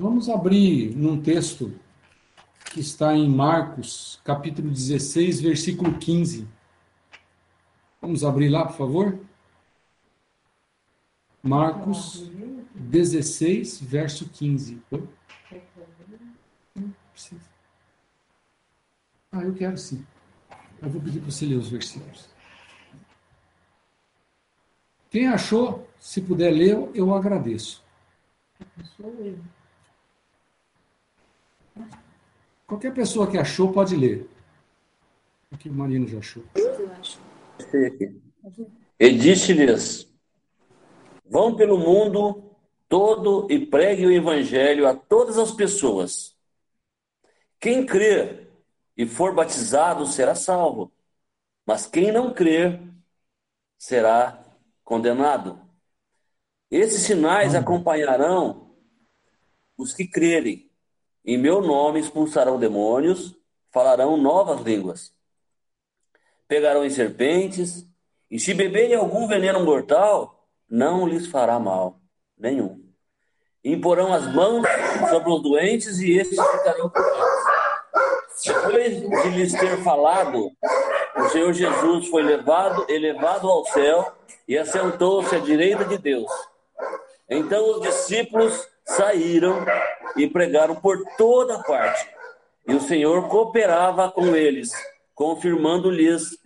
Vamos abrir num texto que está em Marcos, capítulo 16, versículo 15. Vamos abrir lá, por favor? Marcos 16, verso 15. Ah, eu quero sim. Eu vou pedir para você ler os versículos. Quem achou, se puder ler, eu agradeço. Sou eu. Qualquer pessoa que achou pode ler. O que o Marino já achou. E disse-lhes: Vão pelo mundo todo e pregue o evangelho a todas as pessoas. Quem crer e for batizado será salvo, mas quem não crer será condenado. Esses sinais acompanharão os que crerem. Em meu nome expulsarão demônios, falarão novas línguas. Pegarão em serpentes, e se beberem algum veneno mortal, não lhes fará mal nenhum. Imporão as mãos sobre os doentes e estes ficarão curados. Depois de lhes ter falado, o Senhor Jesus foi levado, elevado ao céu e assentou-se à direita de Deus. Então os discípulos saíram e pregaram por toda parte. E o Senhor cooperava com eles, confirmando-lhes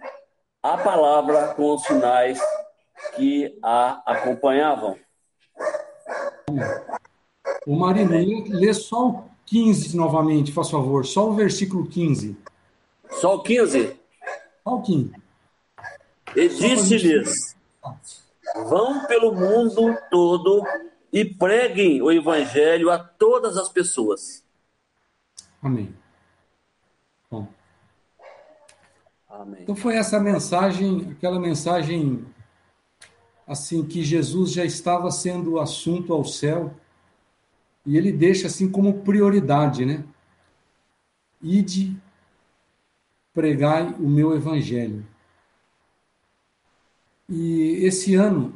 a palavra com os sinais que a acompanhavam. O Marino, lê, só o 15 novamente, faz favor, só o versículo 15. Só o 15? Só o 15. E disse-lhes: Vão pelo mundo todo e preguem o evangelho a todas as pessoas. Amém. Bom. Amém. Então foi essa mensagem, aquela mensagem assim que Jesus já estava sendo assunto ao céu e ele deixa assim como prioridade, né? Ide pregai o meu evangelho. E esse ano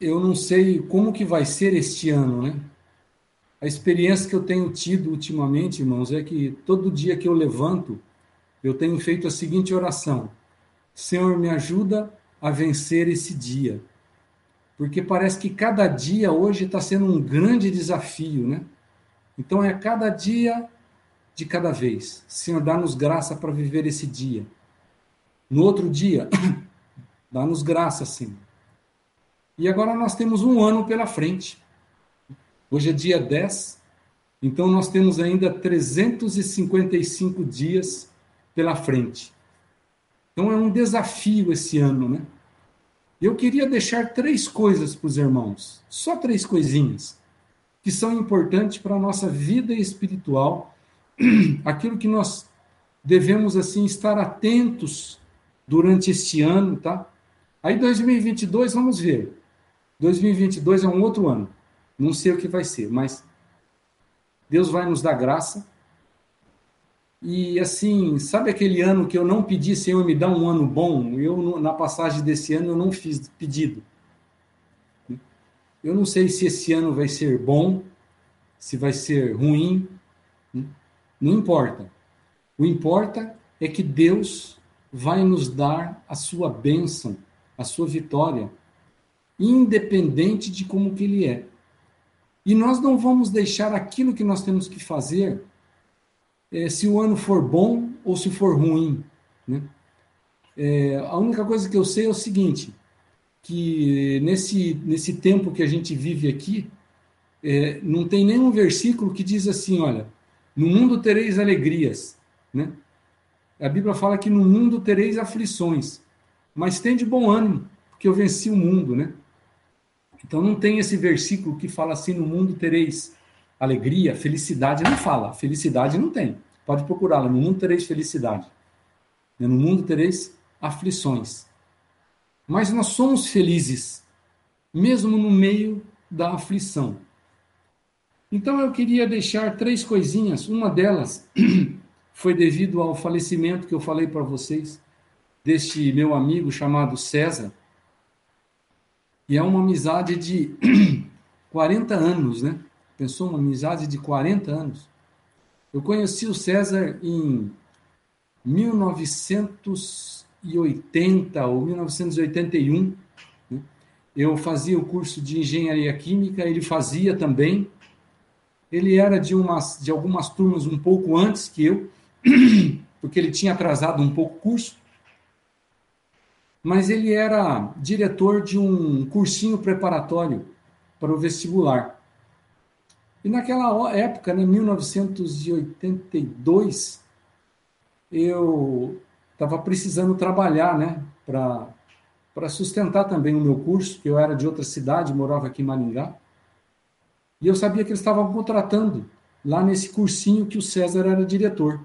eu não sei como que vai ser este ano, né? A experiência que eu tenho tido ultimamente, irmãos, é que todo dia que eu levanto, eu tenho feito a seguinte oração: Senhor, me ajuda a vencer esse dia. Porque parece que cada dia hoje está sendo um grande desafio, né? Então é cada dia de cada vez. Senhor, dá-nos graça para viver esse dia. No outro dia, dá-nos graça, Senhor e agora nós temos um ano pela frente. Hoje é dia 10, então nós temos ainda 355 dias pela frente. Então é um desafio esse ano, né? Eu queria deixar três coisas para os irmãos, só três coisinhas, que são importantes para a nossa vida espiritual, aquilo que nós devemos assim estar atentos durante este ano, tá? Aí 2022, vamos ver. 2022 é um outro ano. Não sei o que vai ser, mas Deus vai nos dar graça. E assim, sabe aquele ano que eu não pedi, Senhor, me dá um ano bom? Eu, na passagem desse ano, eu não fiz pedido. Eu não sei se esse ano vai ser bom, se vai ser ruim. Não importa. O importa é que Deus vai nos dar a sua bênção, a sua vitória independente de como que ele é. E nós não vamos deixar aquilo que nós temos que fazer, é, se o ano for bom ou se for ruim. Né? É, a única coisa que eu sei é o seguinte, que nesse, nesse tempo que a gente vive aqui, é, não tem nenhum versículo que diz assim, olha, no mundo tereis alegrias, né? A Bíblia fala que no mundo tereis aflições, mas tem de bom ânimo, porque eu venci o mundo, né? Então não tem esse versículo que fala assim: no mundo tereis alegria, felicidade. Não fala, felicidade não tem. Pode procurá-la. No mundo tereis felicidade. No mundo tereis aflições. Mas nós somos felizes, mesmo no meio da aflição. Então eu queria deixar três coisinhas. Uma delas foi devido ao falecimento que eu falei para vocês deste meu amigo chamado César E é uma amizade de 40 anos, né? Pensou uma amizade de 40 anos. Eu conheci o César em 1980 ou 1981. Né? Eu fazia o curso de engenharia química, ele fazia também. Ele era de, umas, de algumas turmas um pouco antes que eu, porque ele tinha atrasado um pouco o curso. Mas ele era diretor de um cursinho preparatório para o vestibular. E naquela época, em né, 1982, eu estava precisando trabalhar, né, para sustentar também o meu curso, que eu era de outra cidade, morava aqui em Maringá. E eu sabia que eles estavam contratando lá nesse cursinho que o César era diretor.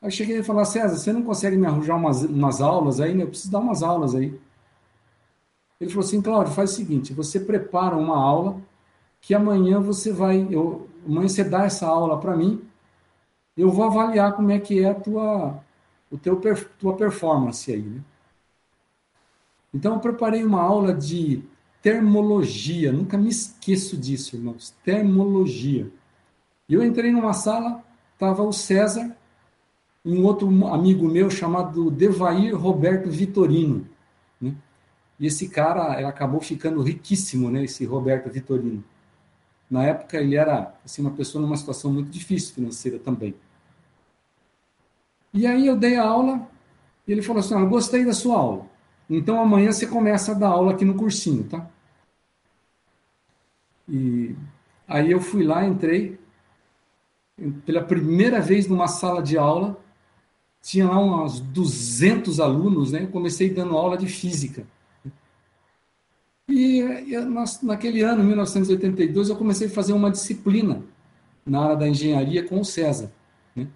Aí cheguei a falar, César, você não consegue me arranjar umas, umas aulas aí? Né? Eu preciso dar umas aulas aí. Ele falou assim, Cláudio, faz o seguinte, você prepara uma aula que amanhã você vai, eu, amanhã você dá essa aula para mim, eu vou avaliar como é que é a tua, o teu, tua performance aí, né? Então eu preparei uma aula de termologia, nunca me esqueço disso, irmãos, termologia. E eu entrei numa sala, estava o César um outro amigo meu chamado Devair Roberto Vitorino, né? E esse cara acabou ficando riquíssimo, né, esse Roberto Vitorino. Na época, ele era assim, uma pessoa numa situação muito difícil financeira também. E aí eu dei a aula, e ele falou assim: ah, gostei da sua aula. Então amanhã você começa a dar aula aqui no cursinho, tá? E aí eu fui lá, entrei, pela primeira vez numa sala de aula, tinha lá uns 200 alunos, né? Eu comecei dando aula de física. E naquele ano, 1982, eu comecei a fazer uma disciplina na área da engenharia com o César. Né?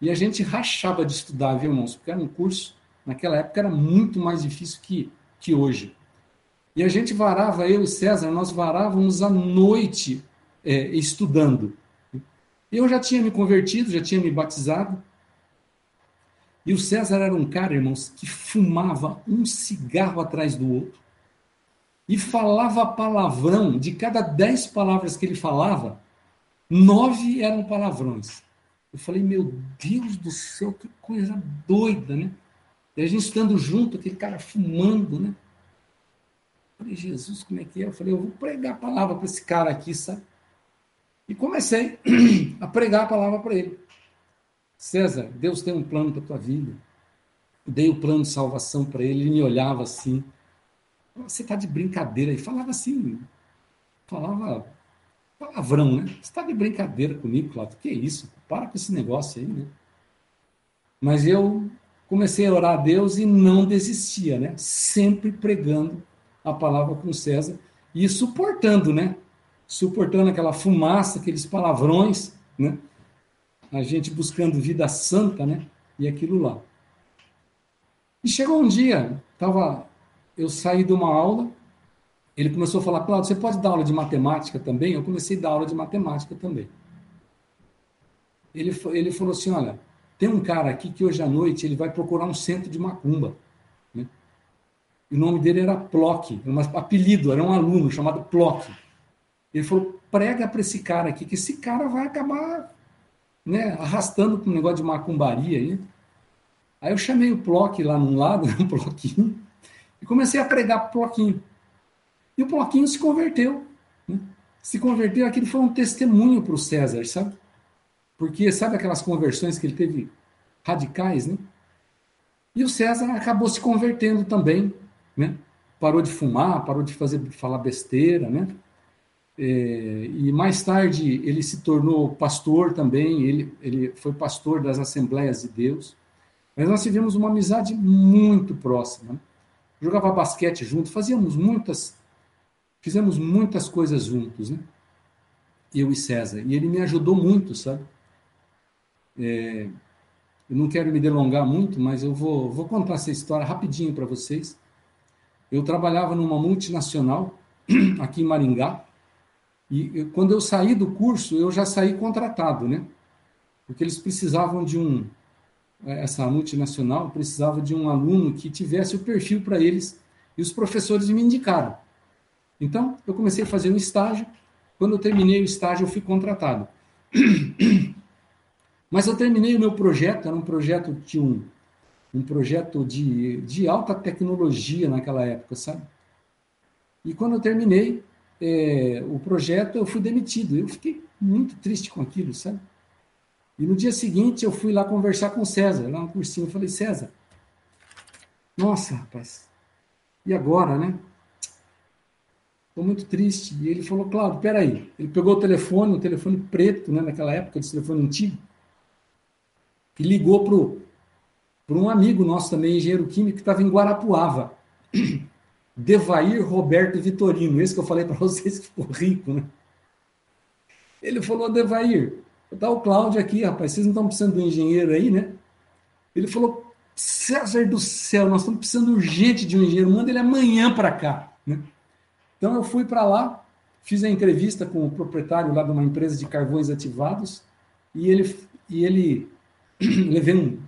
E a gente rachava de estudar, viu, irmãos? Porque era um curso, naquela época era muito mais difícil que, que hoje. E a gente varava, eu e César, nós varávamos à noite é, estudando. Eu já tinha me convertido, já tinha me batizado. E o César era um cara, irmãos, que fumava um cigarro atrás do outro e falava palavrão. De cada dez palavras que ele falava, nove eram palavrões. Eu falei, meu Deus do céu, que coisa doida, né? E a gente estando junto, aquele cara fumando, né? Eu falei, Jesus, como é que é? Eu falei, eu vou pregar a palavra para esse cara aqui, sabe? E comecei a pregar a palavra para ele. César, Deus tem um plano para tua vida. Dei o plano de salvação para ele, ele me olhava assim. Você está de brincadeira. E falava assim, falava palavrão, né? Você está de brincadeira comigo, Cláudio? Que isso? Para com esse negócio aí, né? Mas eu comecei a orar a Deus e não desistia, né? Sempre pregando a palavra com César e suportando, né? Suportando aquela fumaça, aqueles palavrões, né? A gente buscando vida santa, né? E aquilo lá. E chegou um dia, estava eu saí de uma aula, ele começou a falar, Claudio, você pode dar aula de matemática também? Eu comecei a dar aula de matemática também. Ele, ele falou assim, olha, tem um cara aqui que hoje à noite ele vai procurar um centro de macumba. Né? E o nome dele era Plock, era um apelido, era um aluno chamado Plock. Ele falou, prega para esse cara aqui, que esse cara vai acabar né, arrastando para um negócio de macumbaria. Aí. aí eu chamei o Plock lá num lado, um Plockinho, e comecei a pregar para o Ploquinho. E o Ploquinho se converteu. Né? Se converteu, aquilo foi um testemunho para o César, sabe? Porque sabe aquelas conversões que ele teve radicais, né? E o César acabou se convertendo também, né? Parou de fumar, parou de fazer falar besteira, né? É, e mais tarde ele se tornou pastor também, ele, ele foi pastor das Assembleias de Deus. Mas nós tivemos uma amizade muito próxima. Né? jogava basquete junto, fazíamos muitas, fizemos muitas coisas juntos, né? Eu e César. E ele me ajudou muito, sabe? É, eu não quero me delongar muito, mas eu vou, vou contar essa história rapidinho para vocês. Eu trabalhava numa multinacional aqui em Maringá, e quando eu saí do curso, eu já saí contratado, né? Porque eles precisavam de um, essa multinacional precisava de um aluno que tivesse o perfil para eles, e os professores me indicaram. Então, eu comecei a fazer um estágio. Quando eu terminei o estágio, eu fui contratado. Mas eu terminei o meu projeto, era um projeto de um, um projeto de, de alta tecnologia naquela época, sabe? E quando eu terminei é, o projeto, eu fui demitido. Eu fiquei muito triste com aquilo, sabe? E no dia seguinte eu fui lá conversar com o César, lá no cursinho. Eu falei, César, nossa, rapaz, e agora, né? Estou muito triste. E ele falou, Claudio, peraí. Ele pegou o telefone, um telefone preto, né, naquela época, esse telefone antigo, e ligou para um amigo nosso também, engenheiro químico, que estava em Guarapuava. Devair Roberto Vitorino, esse que eu falei para vocês que ficou rico, né? Ele falou, Devair, tá o Cláudio aqui, rapaz, vocês não estão precisando de um engenheiro aí, né? Ele falou, César do céu, nós estamos precisando urgente de um engenheiro, manda ele amanhã para cá, né? Então eu fui para lá, fiz a entrevista com o proprietário lá de uma empresa de carvões ativados e ele e ele levei um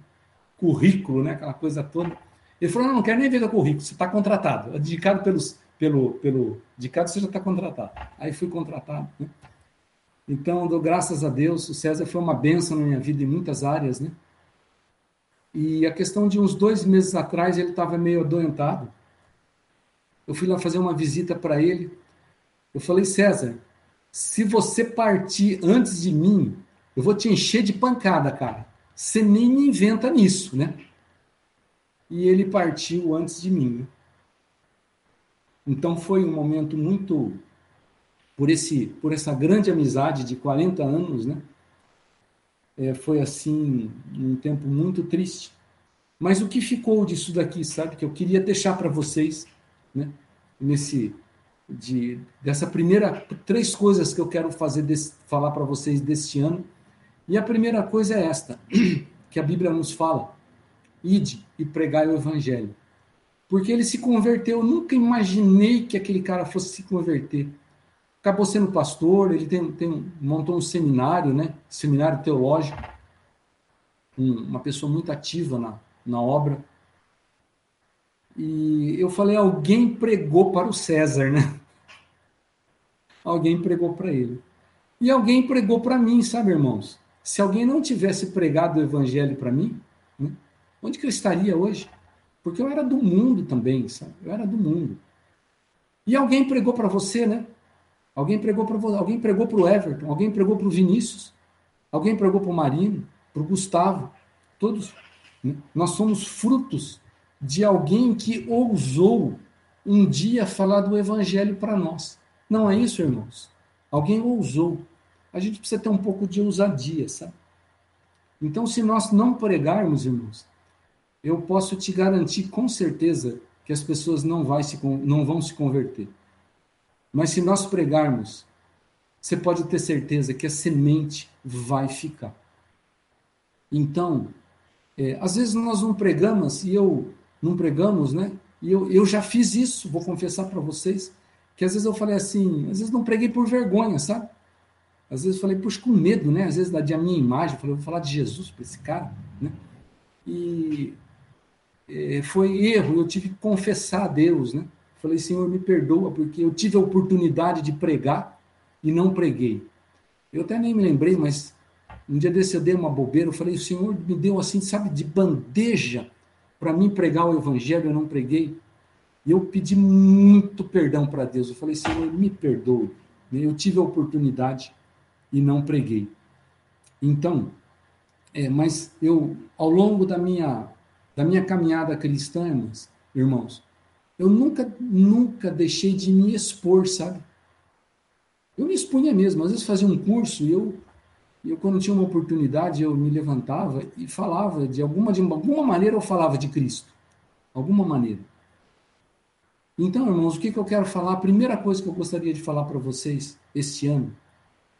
currículo, né, aquela coisa toda. Ele falou: não, não quero nem ver o currículo, você está contratado. Indicado pelos, pelo, pelo indicado, você já está contratado. Aí fui contratado. Né? Então, dou graças a Deus, o César foi uma benção na minha vida em muitas áreas, né? E a questão de uns dois meses atrás, ele estava meio adoentado. Eu fui lá fazer uma visita para ele. Eu falei, César, se você partir antes de mim, eu vou te encher de pancada, cara. Você nem me inventa nisso, né? E ele partiu antes de mim. Então foi um momento muito por esse por essa grande amizade de 40 anos, né? É, foi assim um tempo muito triste. Mas o que ficou disso daqui, sabe? Que eu queria deixar para vocês, né? Nesse de dessa primeira três coisas que eu quero fazer desse, falar para vocês deste ano e a primeira coisa é esta, que a Bíblia nos fala: ide e pregai o evangelho. Porque ele se converteu, eu nunca imaginei que aquele cara fosse se converter. Acabou sendo pastor, ele tem, tem montou um seminário, né? Seminário teológico. Um, uma pessoa muito ativa na, na obra. E eu falei, alguém pregou para o César, né? Alguém pregou para ele. E alguém pregou para mim, sabe, irmãos? Se alguém não tivesse pregado o evangelho para mim, onde que eu estaria hoje? Porque eu era do mundo também, sabe? Eu era do mundo. E alguém pregou para você, né? Alguém pregou para alguém pregou para o Everton, alguém pregou para o Vinícius, alguém pregou para o Marino, para o Gustavo, todos. Né? Nós somos frutos de alguém que ousou um dia falar do evangelho para nós. Não é isso, irmãos? Alguém ousou a gente precisa ter um pouco de ousadia, sabe? Então, se nós não pregarmos, irmãos, eu posso te garantir com certeza que as pessoas não, vai se, não vão se converter. Mas se nós pregarmos, você pode ter certeza que a semente vai ficar. Então, é, às vezes nós não pregamos, e eu não pregamos, né? E eu, eu já fiz isso, vou confessar para vocês, que às vezes eu falei assim, às vezes não preguei por vergonha, sabe? Às vezes eu falei, puxa, com medo, né? Às vezes da minha imagem, eu falei, vou falar de Jesus para esse cara, né? E foi erro, eu tive que confessar a Deus, né? Falei, Senhor, me perdoa, porque eu tive a oportunidade de pregar e não preguei. Eu até nem me lembrei, mas um dia desse eu dei uma bobeira, eu falei, o Senhor me deu assim, sabe, de bandeja para mim pregar o evangelho, eu não preguei. E eu pedi muito perdão para Deus. Eu falei, Senhor, me perdoe. Eu tive a oportunidade e não preguei. Então, é, mas eu, ao longo da minha, da minha caminhada cristã, irmãos, irmãos, eu nunca, nunca deixei de me expor, sabe? Eu me expunha mesmo. Às vezes fazia um curso e eu, eu quando tinha uma oportunidade, eu me levantava e falava, de alguma, de alguma maneira eu falava de Cristo. Alguma maneira. Então, irmãos, o que, que eu quero falar? A primeira coisa que eu gostaria de falar para vocês este ano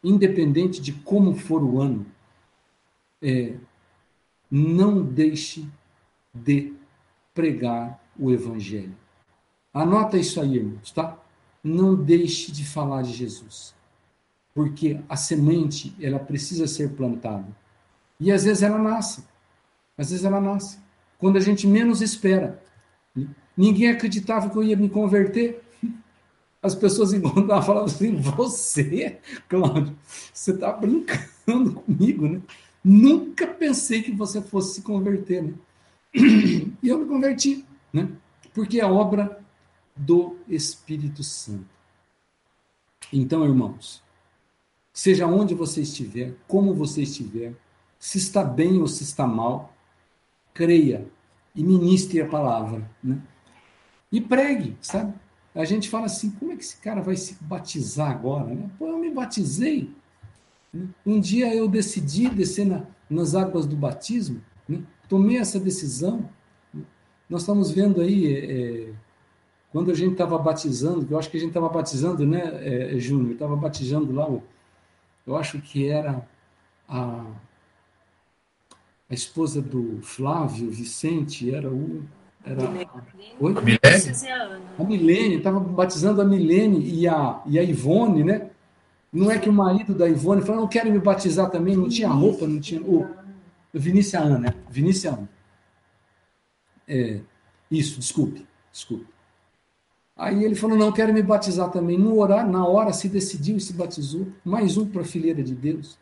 independente de como for o ano, é, não deixe de pregar o Evangelho. Anota isso aí, irmãos, tá? Não deixe de falar de Jesus. Porque a semente, ela precisa ser plantada. E às vezes ela nasce. Às vezes ela nasce. Quando a gente menos espera. Ninguém acreditava que eu ia me converter. as pessoas encontravam e falavam assim: Você, Cláudio, você está brincando comigo, né? Nunca pensei que você fosse se converter, né? E eu me converti, né? Porque é obra do Espírito Santo. Então, irmãos, seja onde você estiver, como você estiver, se está bem ou se está mal, creia e ministre a palavra, né? E pregue, sabe? A gente fala assim, como é que esse cara vai se batizar agora? Né? Pô, eu me batizei. Né? Um dia eu decidi descer na, nas águas do batismo? Tomei essa decisão. Nós estamos vendo aí, é, quando a gente estava batizando, eu acho que a gente estava batizando, né, é, Júnior? Estava batizando lá, eu acho que era a, a esposa do Flávio Vicente, era o era Oi? A Milene, estava batizando a Milene e a, e a Ivone, né? Não é que o marido da Ivone falou, não quero me batizar também, não tinha roupa, não tinha. O, Vinícius Ana, né? Vinícius Ana. É, isso, desculpe, desculpe. Aí ele falou, não, quero me batizar também. No horário, na hora, se decidiu e se batizou. Mais um para a fileira de Deus.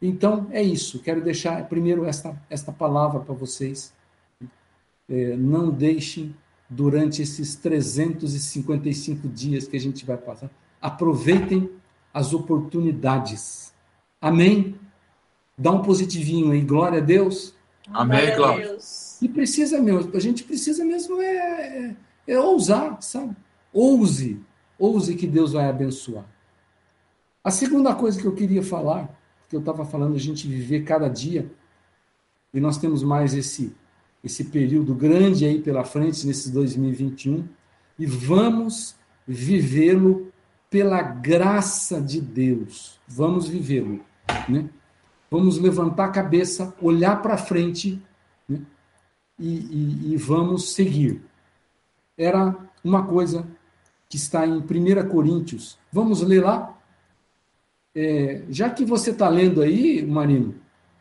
Então, é isso. Quero deixar primeiro esta, esta palavra para vocês é, não deixem durante esses 355 dias que a gente vai passar. Aproveitem as oportunidades. Amém? Dá um positivinho aí, glória a Deus. Amém, Cláudio. E precisa mesmo, a gente precisa mesmo é, é, é ousar, sabe? Ouse, ouse que Deus vai abençoar. A segunda coisa que eu queria falar, que eu estava falando, a gente viver cada dia, e nós temos mais esse esse período grande aí pela frente, nesse 2021, e vamos vivê-lo pela graça de Deus. Vamos vivê-lo. Né? Vamos levantar a cabeça, olhar para frente né? e, e, e vamos seguir. Era uma coisa que está em 1 Coríntios. Vamos ler lá? É, já que você está lendo aí, Marino,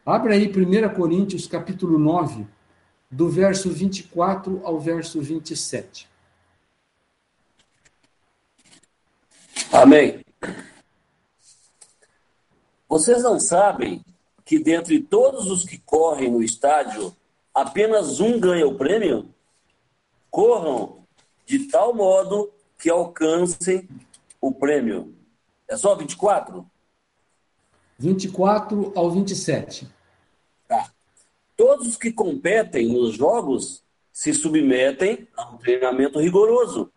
abre aí 1 Coríntios, capítulo 9 do verso 24 ao verso 27. Amém. Vocês não sabem que dentre todos os que correm no estádio, apenas um ganha o prêmio? Corram de tal modo que alcancem o prêmio. É só 24? 24 ao 27. Todos os que competem nos jogos se submetem a um treinamento rigoroso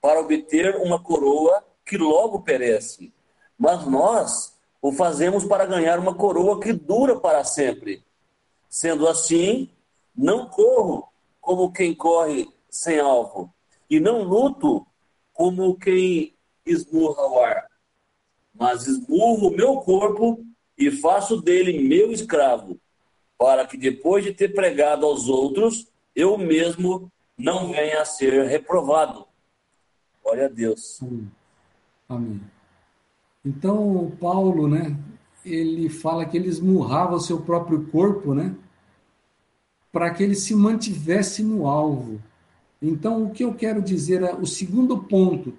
para obter uma coroa que logo perece. Mas nós o fazemos para ganhar uma coroa que dura para sempre. Sendo assim, não corro como quem corre sem alvo, e não luto como quem esmurra o ar, mas esmurro o meu corpo e faço dele meu escravo, para que depois de ter pregado aos outros, eu mesmo não venha a ser reprovado. Glória a Deus. Amém. Então, Paulo, né, ele fala que ele esmurrava o seu próprio corpo, né, para que ele se mantivesse no alvo. Então, o que eu quero dizer é o segundo ponto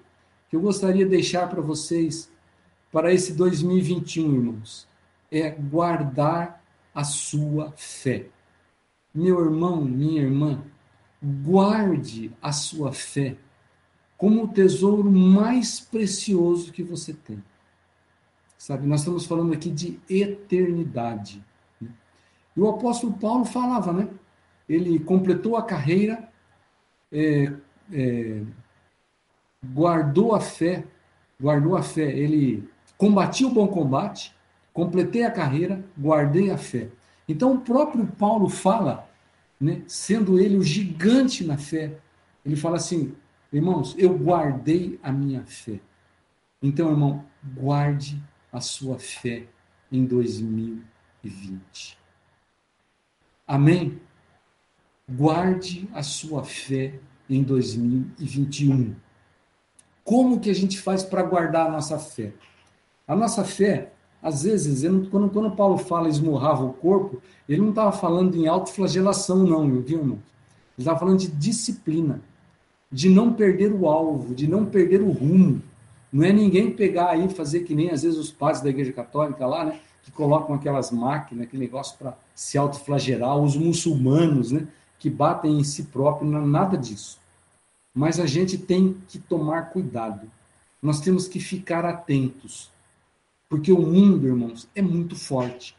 que eu gostaria de deixar para vocês para esse 2021, irmãos, é guardar a sua fé. Meu irmão, minha irmã, guarde a sua fé como o tesouro mais precioso que você tem. Sabe, nós estamos falando aqui de eternidade. Né? E o apóstolo Paulo falava, né? Ele completou a carreira, é, é, guardou a fé, guardou a fé, ele combatiu o bom combate, completei a carreira, guardei a fé. Então o próprio Paulo fala, né, sendo ele o gigante na fé, ele fala assim: irmãos, eu guardei a minha fé. Então, irmão, guarde a sua fé em 2020. Amém? Guarde a sua fé em 2021. Como que a gente faz para guardar a nossa fé? A nossa fé, às vezes, quando, quando Paulo fala esmurrava o corpo, ele não estava falando em autoflagelação, não, viu, irmão? Ele estava falando de disciplina. de não perder o alvo, de não perder o rumo. Não é ninguém pegar e fazer que nem às vezes os padres da Igreja Católica lá, né? Que colocam aquelas máquinas, aquele negócio para se autoflagelar, os muçulmanos, né? Que batem em si próprio, não é nada disso. Mas a gente tem que tomar cuidado. Nós temos que ficar atentos. Porque o mundo, irmãos, é muito forte.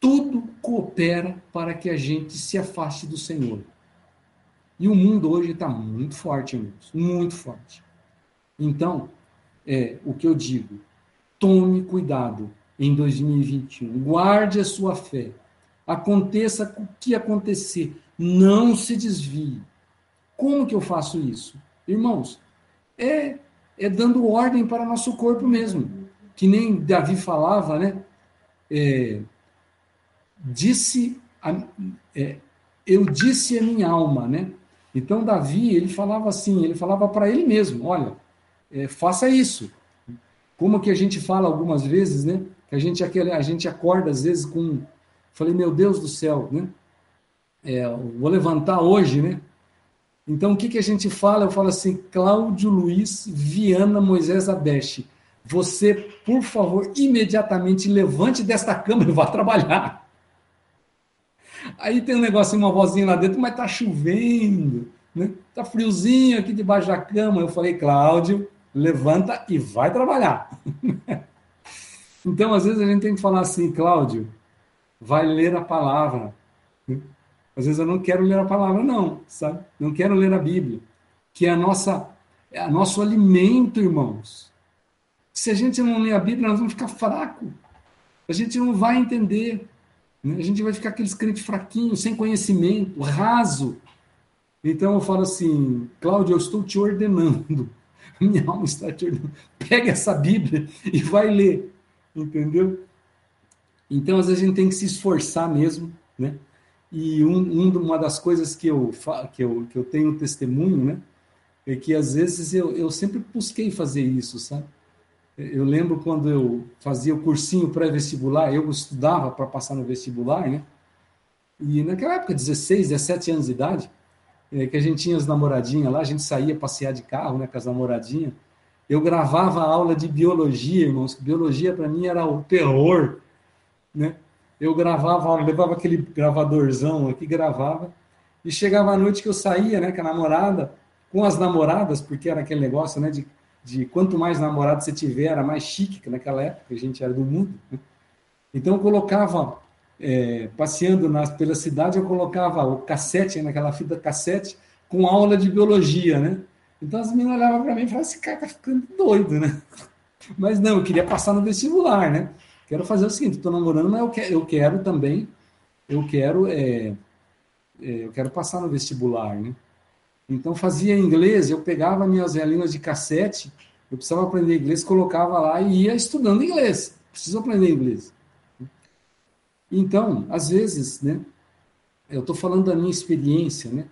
Tudo coopera para que a gente se afaste do Senhor. E o mundo hoje está muito forte, irmãos, muito forte. Então, é o que eu digo: tome cuidado em 2021, guarde a sua fé. Aconteça o que acontecer, não se desvie. Como que eu faço isso? Irmãos, é, é dando ordem para nosso corpo mesmo. Que nem Davi falava, né? É, disse, a, é, eu disse a minha alma, né? Então, Davi, ele falava assim, ele falava para ele mesmo, olha, é, faça isso. Como que a gente fala algumas vezes, né? Que a gente, a gente acorda às vezes com, falei, meu Deus do céu, né? É, vou levantar hoje, né? Então, o que, que a gente fala? Eu falo assim, Cláudio Luiz Viana Moisés Abeste, você, por favor, imediatamente levante desta cama e vá trabalhar. Aí tem um negocinho, uma vozinha lá dentro, mas tá chovendo, né? Tá friozinho aqui debaixo da cama. Eu falei, Cláudio, levanta e vai trabalhar. então, às vezes a gente tem que falar assim, Cláudio, vai ler a palavra. Às vezes eu não quero ler a palavra, não, sabe? Não quero ler a Bíblia, que é a nossa, é o nosso alimento, irmãos. Se a gente não ler a Bíblia, nós vamos ficar fraco. A gente não vai entender. Né? A gente vai ficar aqueles crentes fraquinhos, sem conhecimento, raso. Então eu falo assim, Cláudio, eu estou te ordenando. Minha alma está te ordenando. Pega essa Bíblia e vai ler. Entendeu? Então, às vezes, a gente tem que se esforçar mesmo, né? E um, um, uma das coisas que eu, que, eu, que eu tenho testemunho, né? É que, às vezes, eu, eu sempre busquei fazer isso, sabe? Eu lembro quando eu fazia o cursinho pré-vestibular, eu estudava para passar no vestibular, né? E naquela época, 16, 17 anos de idade, é, que a gente tinha as namoradinhas lá, a gente saía passear de carro né, com as namoradinhas. Eu gravava aula de biologia, irmãos, que biologia para mim era o terror, né? Eu gravava, levava aquele gravadorzão aqui, gravava, e chegava a noite que eu saía, né, com a namorada, com as namoradas, porque era aquele negócio, né, de de quanto mais namorado você tiver, era mais chique, que naquela época a gente era do mundo. Né? Então eu colocava, é, passeando nas, pela cidade, eu colocava o cassete, naquela fita cassete, com aula de biologia, né? Então as meninas olhavam para mim e falavam, esse cara tá ficando doido, né? Mas não, eu queria passar no vestibular, né? Quero fazer o seguinte, estou namorando, mas eu quero, eu quero também, eu quero, é, é, eu quero passar no vestibular, né? Então fazia inglês, eu pegava minhas linhas de cassete, eu precisava aprender inglês, colocava lá e ia estudando inglês. Preciso aprender inglês. Então, às vezes, né, eu estou falando da minha experiência, né?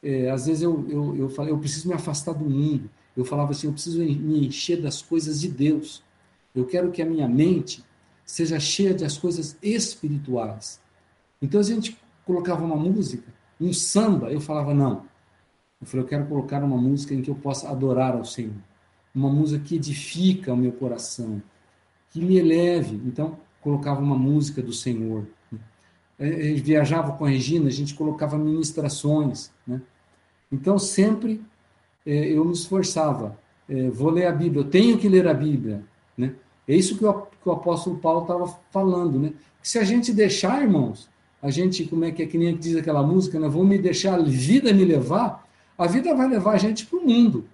É, às vezes eu, eu, eu, falei, eu preciso me afastar do mundo. Eu falava assim, eu preciso me encher das coisas de Deus. Eu quero que a minha mente seja cheia das coisas espirituais. Então a gente colocava uma música, um samba, eu falava, não, eu falei, eu quero colocar uma música em que eu possa adorar ao Senhor. Uma música que edifica o meu coração, que me eleve. Então, colocava uma música do Senhor. Eu é, é, viajava com a Regina, a gente colocava ministrações. Né? Então, sempre é, eu me esforçava. vou ler a Bíblia, eu tenho que ler a Bíblia. Né? É isso que o, apóstolo Paulo estava falando. Né? Se a gente deixar, irmãos, a gente, como é que é que nem diz aquela música, né? vou me deixar a vida me levar, a vida vai levar a gente para o mundo.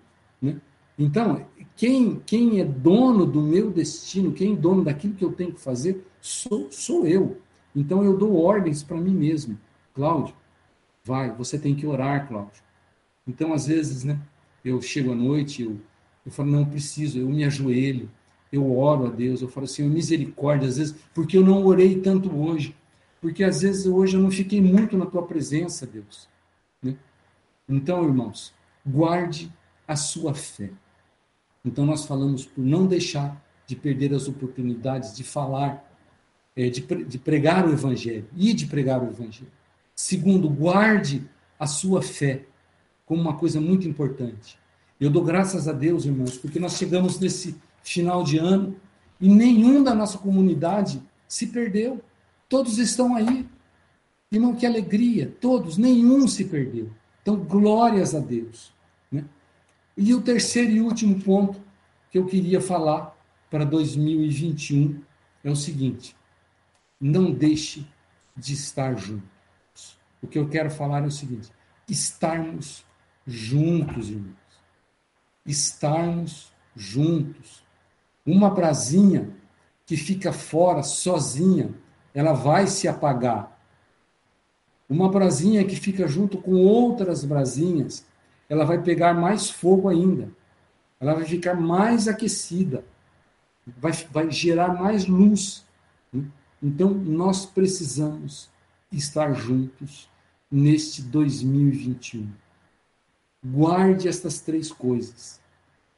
Né? Então, quem, quem é dono do meu destino, quem é dono daquilo que eu tenho que fazer, sou, sou eu. Então, eu dou ordens para mim mesmo. Cláudio, vai, você tem que orar, Cláudio. Então, às vezes, né, eu chego à noite, eu, eu falo, não preciso, eu me ajoelho, eu oro a Deus, eu falo assim, misericórdia, às vezes, porque eu não orei tanto hoje, porque às vezes hoje eu não fiquei muito na tua presença, Deus. Né? Então, irmãos, guarde a sua fé. Então, nós falamos por não deixar de perder as oportunidades de falar, é, de, pregar o Evangelho e de pregar o Evangelho. Segundo, guarde a sua fé. como uma coisa muito importante. Eu dou graças a Deus, irmãos, porque nós chegamos nesse final de ano e nenhum da nossa comunidade se perdeu. Todos estão aí. Irmão, que alegria, todos, nenhum se perdeu. Então, glórias a Deus. Né? E o terceiro e último ponto que eu queria falar para 2021 é o seguinte: não deixe de estar juntos. O que eu quero falar é o seguinte: estarmos juntos, irmãos. Estarmos juntos. Uma brasinha que fica fora sozinha, ela vai se apagar. Uma brasinha que fica junto com outras brasinhas, ela vai pegar mais fogo ainda. Ela vai ficar mais aquecida. Vai, vai gerar mais luz. Então, nós precisamos estar juntos neste 2021. Guarde estas três coisas.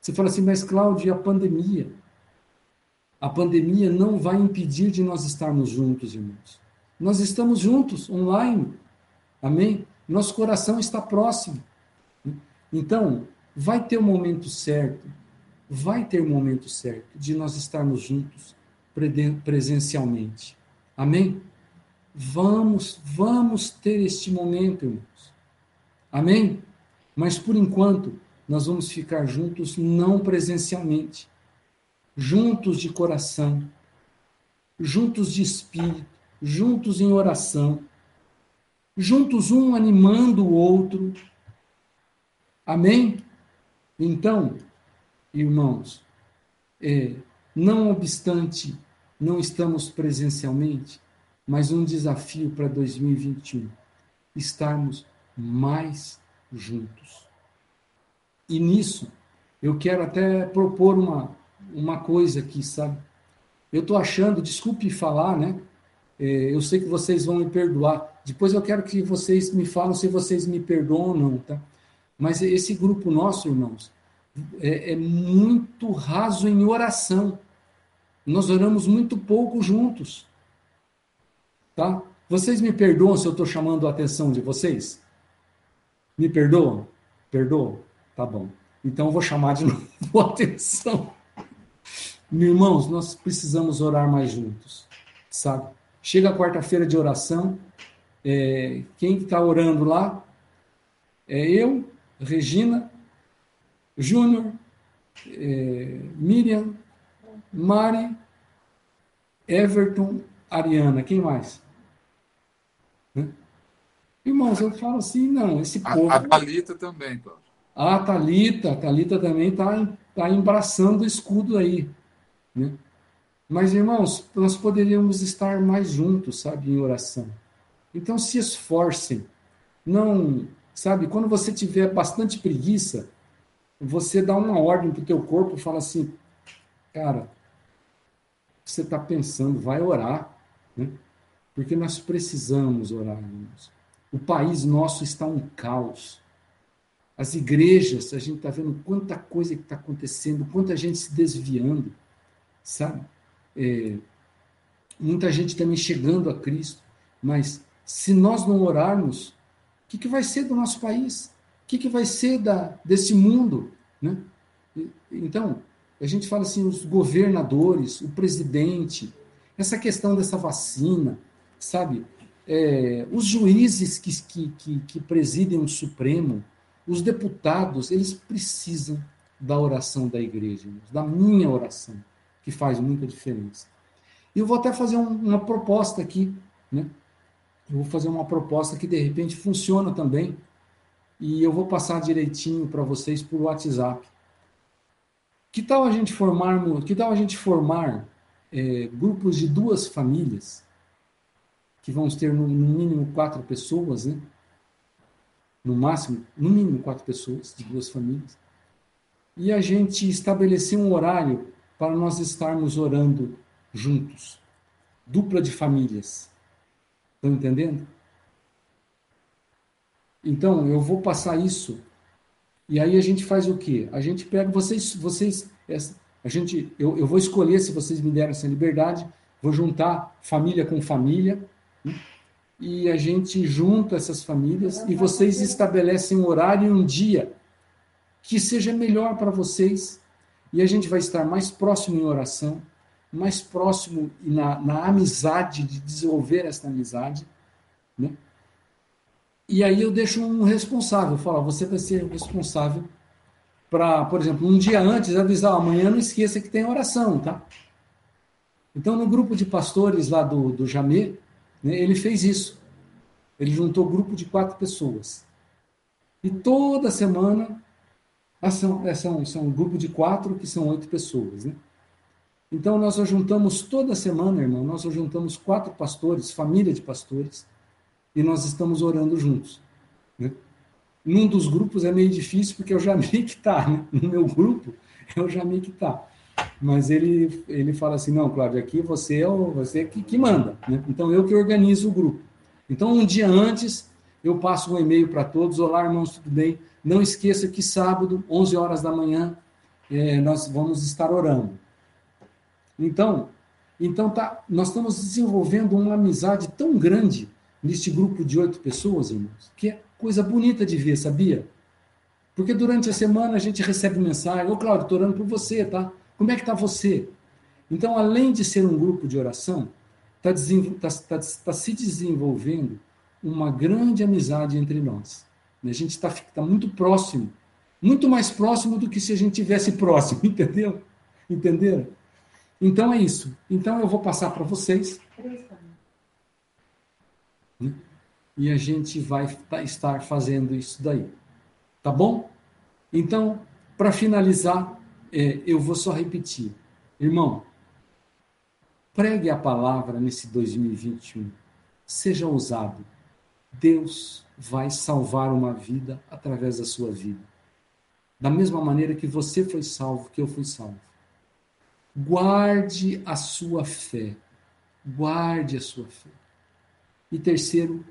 Você fala assim, mas Cláudio, e a pandemia? A pandemia não vai impedir de nós estarmos juntos, irmãos. Nós estamos juntos, online. Amém? Nosso coração está próximo. Então, vai ter o um momento certo, vai ter o um momento certo de nós estarmos juntos presencialmente. Amém? Vamos, vamos ter este momento, irmãos. Amém? Mas por enquanto, nós vamos ficar juntos não presencialmente, juntos de coração, juntos de espírito, juntos em oração, juntos um animando o outro. Amém? Então, irmãos, é, não obstante não estamos presencialmente, mas um desafio para 2021, estarmos mais juntos. E nisso, eu quero até propor uma, uma coisa aqui, sabe? Eu estou achando, desculpe falar, né? É, eu sei que vocês vão me perdoar. Depois eu quero que vocês me falem se vocês me perdoam ou não, tá? Mas esse grupo nosso, irmãos, é, é muito raso em oração. Nós oramos muito pouco juntos. Tá? Vocês me perdoam se eu estou chamando a atenção de vocês? Me perdoam? Perdoam? Tá bom. Então eu vou chamar de novo a atenção. Irmãos, nós precisamos orar mais juntos, sabe? Chega a quarta-feira de oração, é, quem está orando lá é eu, Regina, Júnior, é, Miriam, Mari, Everton, Ariana. Quem mais? Né? Irmãos, eu falo assim, não, esse povo. A, a Thalita também, Cláudio. A Thalita, a Thalita também está tá embraçando o escudo aí. Né? Mas, irmãos, nós poderíamos estar mais juntos, sabe, em oração. Então, se esforcem. Não, sabe, quando você tiver bastante preguiça, você dá uma ordem para o teu corpo fala assim, cara, você está pensando, vai orar, né? Porque nós precisamos orar, irmãos. O país nosso está um caos. As igrejas, a gente está vendo quanta coisa que está acontecendo, quanta gente se desviando, sabe? É, muita gente também chegando a Cristo. Mas se nós não orarmos, o que, que vai ser do nosso país? O que, que vai ser da, desse mundo? Né? Então, a gente fala assim, os governadores, o presidente, essa questão dessa vacina, sabe? É, os juízes que, que, que, que presidem o Supremo, os deputados, eles precisam da oração da igreja, da minha oração, que faz muita diferença. E eu vou até fazer um, uma proposta aqui, né? Eu vou fazer uma proposta que de repente funciona também, e eu vou passar direitinho para vocês por WhatsApp. Que tal a gente formarmos, que tal a gente formar é, grupos de duas famílias? que vamos ter no, no mínimo quatro pessoas, né? no máximo, no mínimo quatro pessoas, de duas famílias, e a gente estabelecer um horário para nós estarmos orando juntos, dupla de famílias. Estão entendendo? Então, eu vou passar isso, e aí a gente faz o quê? A gente pega, vocês, vocês, essa, a gente, eu, eu vou escolher, se vocês me derem essa liberdade, vou juntar família com família, e a gente junta essas famílias e vocês estabelecem um horário e um dia que seja melhor para vocês e a gente vai estar mais próximo em oração, mais próximo na, na amizade, de desenvolver essa amizade, né? E aí eu deixo um responsável, falo, você vai ser responsável para, por exemplo, um dia antes avisar, amanhã não esqueça que tem oração, tá? Então, no grupo de pastores lá do, do Jamê, né, ele fez isso. Ele juntou grupo de quatro pessoas. E toda semana, ah, são, é, são, são um grupo de quatro, que são oito pessoas, né? Então, nós juntamos toda semana, irmão, nós juntamos quatro pastores, família de pastores, e nós estamos orando juntos. Né? Num dos grupos é meio difícil, porque é o Jamie que está. Né? No meu grupo, é o Jamie que está. Mas ele, ele fala assim: não, Cláudio, aqui você é o, você que, que manda. Né? Então eu que organizo o grupo. Então, um dia antes, eu passo um e-mail para todos: Olá, irmãos, tudo bem? Não esqueça que sábado, 11 horas da manhã, é, nós vamos estar orando. Então, então tá, nós estamos desenvolvendo uma amizade tão grande neste grupo de oito pessoas, irmãos, que é coisa bonita de ver, sabia? Porque durante a semana a gente recebe mensagem, ô Cláudio, estou orando por você, tá? Como é que está você? Então, além de ser um grupo de oração, está tá, tá, tá se desenvolvendo uma grande amizade entre nós. A gente está tá muito próximo, muito mais próximo do que se a gente tivesse próximo, entendeu? Entenderam? Então é isso. Então eu vou passar para vocês né? E a gente vai estar fazendo isso daí. Tá bom? Então, para finalizar, é, eu vou só repetir. Irmão, pregue a palavra nesse 2021. Seja ousado. Deus vai salvar uma vida através da sua vida. Da mesma maneira que você foi salvo, que eu fui salvo. Guarde a sua fé. Guarde a sua fé. E terceiro,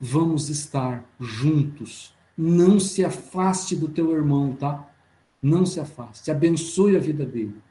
vamos estar juntos. Não se afaste do teu irmão, tá? Não se afaste. Abençoe a vida dele.